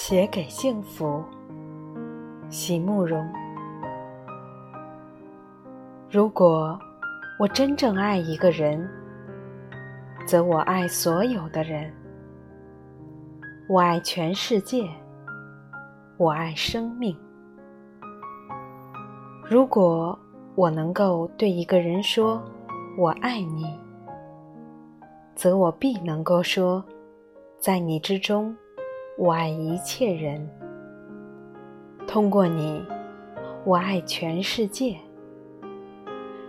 写给幸福，席慕容。如果我真正爱一个人，则我爱所有的人，我爱全世界，我爱生命。如果我能够对一个人说“我爱你”，则我必能够说，在你之中。我爱一切人，通过你，我爱全世界。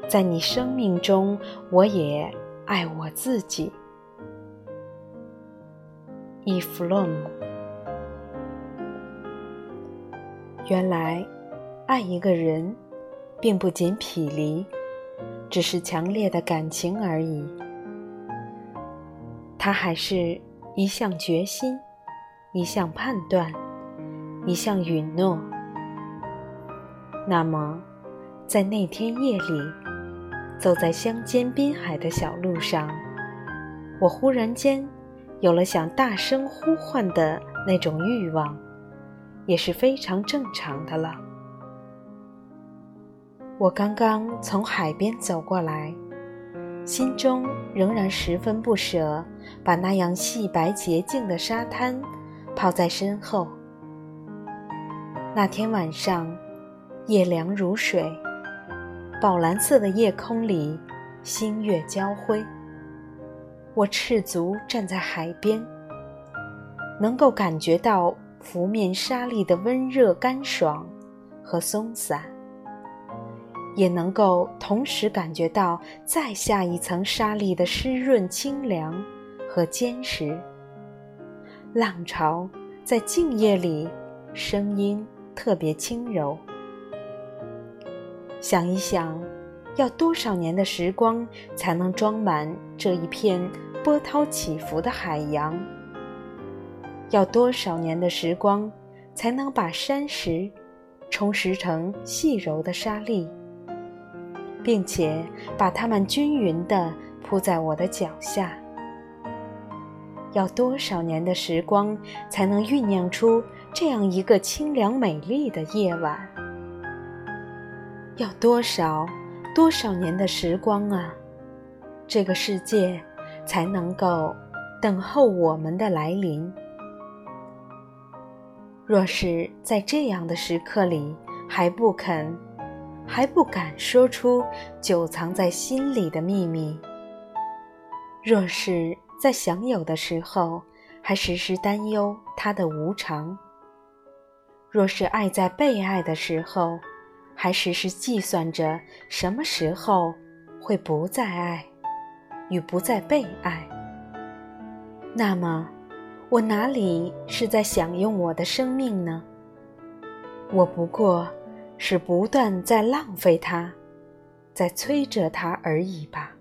在你生命中，我也爱我自己。伊弗洛姆，原来爱一个人，并不仅匹离，只是强烈的感情而已。它还是一项决心。一项判断，一项允诺。那么，在那天夜里，走在乡间滨海的小路上，我忽然间有了想大声呼唤的那种欲望，也是非常正常的了。我刚刚从海边走过来，心中仍然十分不舍，把那样细白洁净的沙滩。抛在身后。那天晚上，夜凉如水，宝蓝色的夜空里，星月交辉。我赤足站在海边，能够感觉到拂面沙粒的温热、干爽和松散，也能够同时感觉到再下一层沙粒的湿润、清凉和坚实。浪潮在静夜里，声音特别轻柔。想一想，要多少年的时光才能装满这一片波涛起伏的海洋？要多少年的时光才能把山石充实成细柔的沙粒，并且把它们均匀地铺在我的脚下？要多少年的时光才能酝酿出这样一个清凉美丽的夜晚？要多少多少年的时光啊，这个世界才能够等候我们的来临？若是在这样的时刻里还不肯、还不敢说出久藏在心里的秘密，若是……在享有的时候，还时时担忧它的无常；若是爱在被爱的时候，还时时计算着什么时候会不再爱，与不再被爱，那么，我哪里是在享用我的生命呢？我不过是不断在浪费它，在催着它而已吧。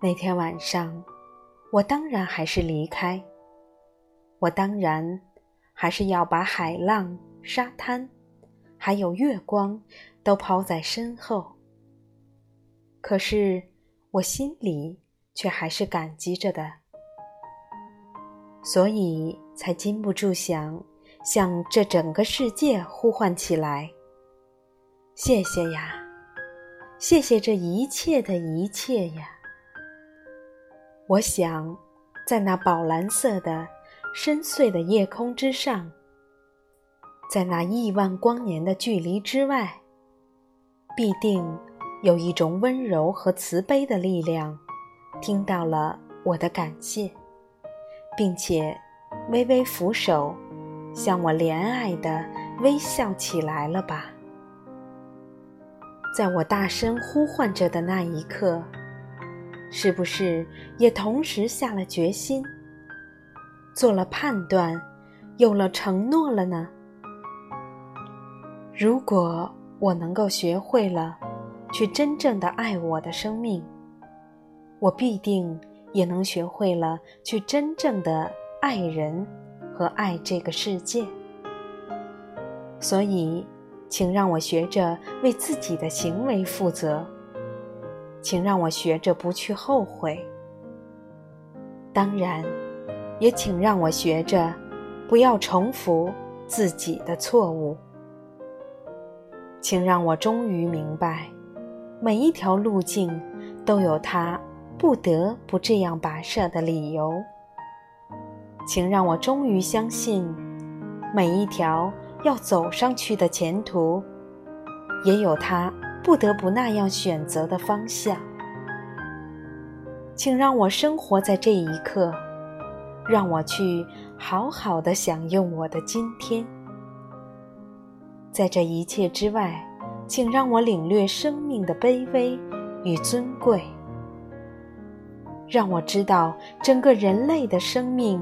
那天晚上，我当然还是离开。我当然还是要把海浪、沙滩，还有月光，都抛在身后。可是我心里却还是感激着的，所以才禁不住想向这整个世界呼唤起来：谢谢呀，谢谢这一切的一切呀！我想，在那宝蓝色的、深邃的夜空之上，在那亿万光年的距离之外，必定有一种温柔和慈悲的力量，听到了我的感谢，并且微微扶手，向我怜爱的微笑起来了吧？在我大声呼唤着的那一刻。是不是也同时下了决心，做了判断，有了承诺了呢？如果我能够学会了去真正的爱我的生命，我必定也能学会了去真正的爱人和爱这个世界。所以，请让我学着为自己的行为负责。请让我学着不去后悔。当然，也请让我学着不要重复自己的错误。请让我终于明白，每一条路径都有它不得不这样跋涉的理由。请让我终于相信，每一条要走上去的前途，也有它不得不那样选择的方向。请让我生活在这一刻，让我去好好的享用我的今天。在这一切之外，请让我领略生命的卑微与尊贵。让我知道，整个人类的生命，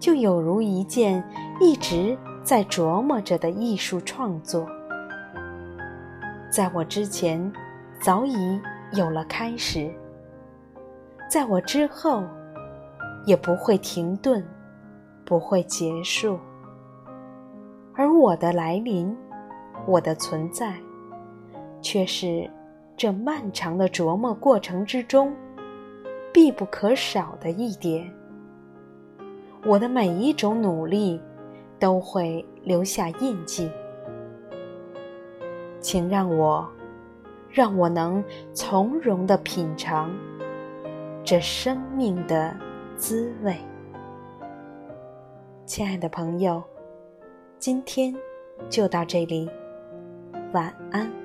就有如一件一直在琢磨着的艺术创作，在我之前早已有了开始，在我之后也不会停顿，不会结束，而我的来临。我的存在，却是这漫长的琢磨过程之中必不可少的一点。我的每一种努力都会留下印记，请让我，让我能从容的品尝这生命的滋味。亲爱的朋友，今天就到这里。晚安。